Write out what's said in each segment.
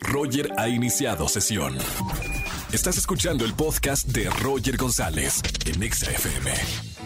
Roger ha iniciado sesión. Estás escuchando el podcast de Roger González en XFM.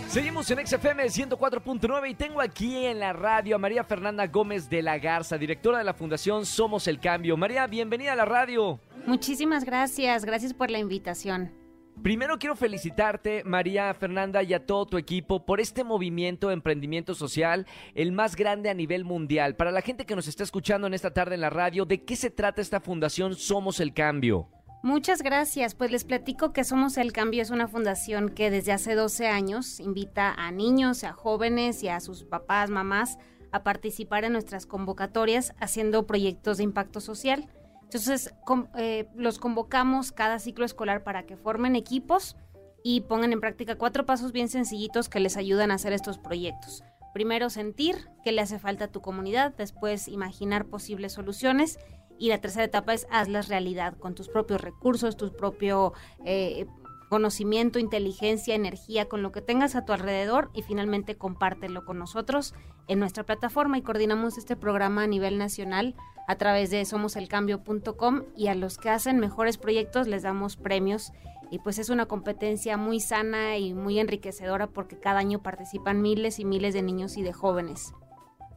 Seguimos en XFM 104.9 y tengo aquí en la radio a María Fernanda Gómez de la Garza, directora de la Fundación Somos el Cambio. María, bienvenida a la radio. Muchísimas gracias, gracias por la invitación. Primero quiero felicitarte, María Fernanda, y a todo tu equipo por este movimiento de emprendimiento social, el más grande a nivel mundial. Para la gente que nos está escuchando en esta tarde en la radio, ¿de qué se trata esta fundación Somos el Cambio? Muchas gracias. Pues les platico que Somos el Cambio es una fundación que desde hace 12 años invita a niños, a jóvenes y a sus papás, mamás a participar en nuestras convocatorias haciendo proyectos de impacto social. Entonces, eh, los convocamos cada ciclo escolar para que formen equipos y pongan en práctica cuatro pasos bien sencillitos que les ayudan a hacer estos proyectos. Primero, sentir qué le hace falta a tu comunidad, después imaginar posibles soluciones y la tercera etapa es hazlas realidad con tus propios recursos, tu propio eh, conocimiento, inteligencia, energía, con lo que tengas a tu alrededor y finalmente compártelo con nosotros en nuestra plataforma y coordinamos este programa a nivel nacional a través de somoselcambio.com y a los que hacen mejores proyectos les damos premios y pues es una competencia muy sana y muy enriquecedora porque cada año participan miles y miles de niños y de jóvenes.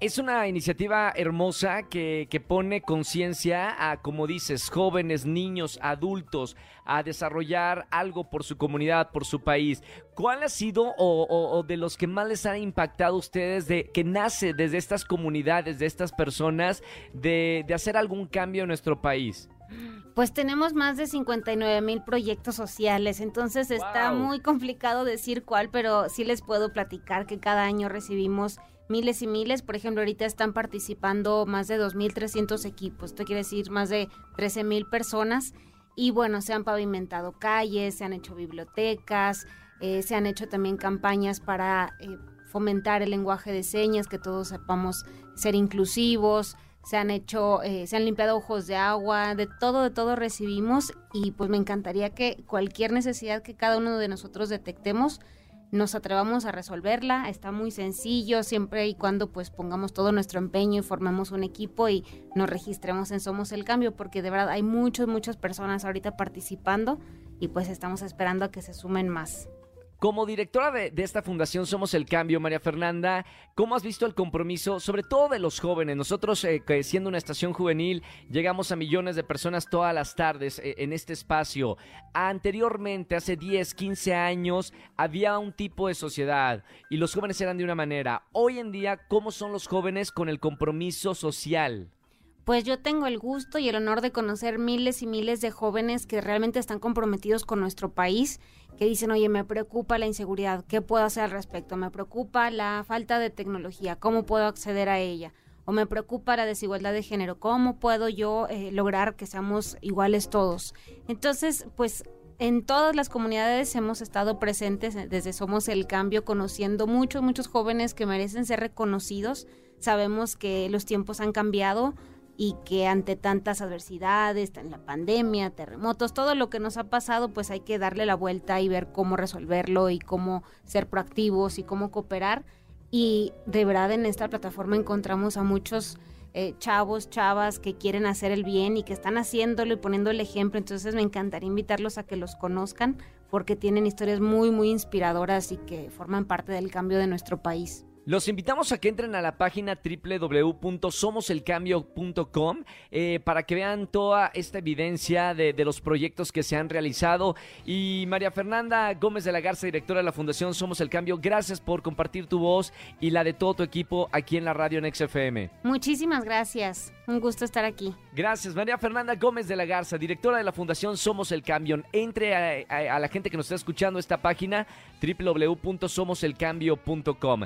Es una iniciativa hermosa que, pone conciencia a, como dices, jóvenes, niños, adultos, a desarrollar algo por su comunidad, por su país. ¿Cuál ha sido o, de los que más les ha impactado a ustedes de que nace desde estas comunidades, de estas personas, de, de hacer algún cambio en nuestro país? Pues tenemos más de 59 mil proyectos sociales, entonces está muy complicado decir cuál, pero sí les puedo platicar que cada año recibimos miles y miles. Por ejemplo, ahorita están participando más de 2.300 equipos, esto quiere decir más de 13.000 personas. Y bueno, se han pavimentado calles, se han hecho bibliotecas, eh, se han hecho también campañas para eh, fomentar el lenguaje de señas, que todos sepamos ser inclusivos. Se han hecho, eh, se han limpiado ojos de agua, de todo, de todo recibimos y pues me encantaría que cualquier necesidad que cada uno de nosotros detectemos, nos atrevamos a resolverla. Está muy sencillo siempre y cuando pues pongamos todo nuestro empeño y formemos un equipo y nos registremos en Somos el Cambio, porque de verdad hay muchas, muchas personas ahorita participando y pues estamos esperando a que se sumen más. Como directora de, esta fundación Somos el Cambio, María Fernanda, ¿cómo has visto el compromiso, sobre todo de los jóvenes? Nosotros, eh, siendo una estación juvenil, llegamos a millones de personas todas las tardes eh, en este espacio. Anteriormente, hace 10, 15 años, había un tipo de sociedad y los jóvenes eran de una manera. Hoy en día, ¿cómo son los jóvenes con el compromiso social? Pues yo tengo el gusto y el honor de conocer miles y miles de jóvenes que realmente están comprometidos con nuestro país, que dicen, oye, me preocupa la inseguridad, ¿qué puedo hacer al respecto? Me preocupa la falta de tecnología, ¿cómo puedo acceder a ella? O me preocupa la desigualdad de género, ¿cómo puedo yo eh, lograr que seamos iguales todos? Entonces, pues en todas las comunidades hemos estado presentes eh, desde Somos el Cambio, conociendo muchos, muchos jóvenes que merecen ser reconocidos. Sabemos que los tiempos han cambiado, y que ante tantas adversidades, en la pandemia, terremotos, todo lo que nos ha pasado, pues hay que darle la vuelta y ver cómo resolverlo y cómo ser proactivos y cómo cooperar. Y de verdad en esta plataforma encontramos a muchos eh, chavos, chavas que quieren hacer el bien y que están haciéndolo y poniendo el ejemplo. Entonces me encantaría invitarlos a que los conozcan porque tienen historias muy, muy inspiradoras y que forman parte del cambio de nuestro país. Los invitamos a que entren a la página www.somoselcambio.com eh, para que vean toda esta evidencia de, de, los proyectos que se han realizado. Y María Fernanda Gómez de la Garza, directora de la Fundación Somos el Cambio, gracias por compartir tu voz y la de todo tu equipo aquí en la radio en XFM. Muchísimas gracias. Un gusto estar aquí. Gracias, María Fernanda Gómez de la Garza, directora de la Fundación Somos el Cambio. Entre a, a la gente que nos está escuchando esta página www.somoselcambio.com.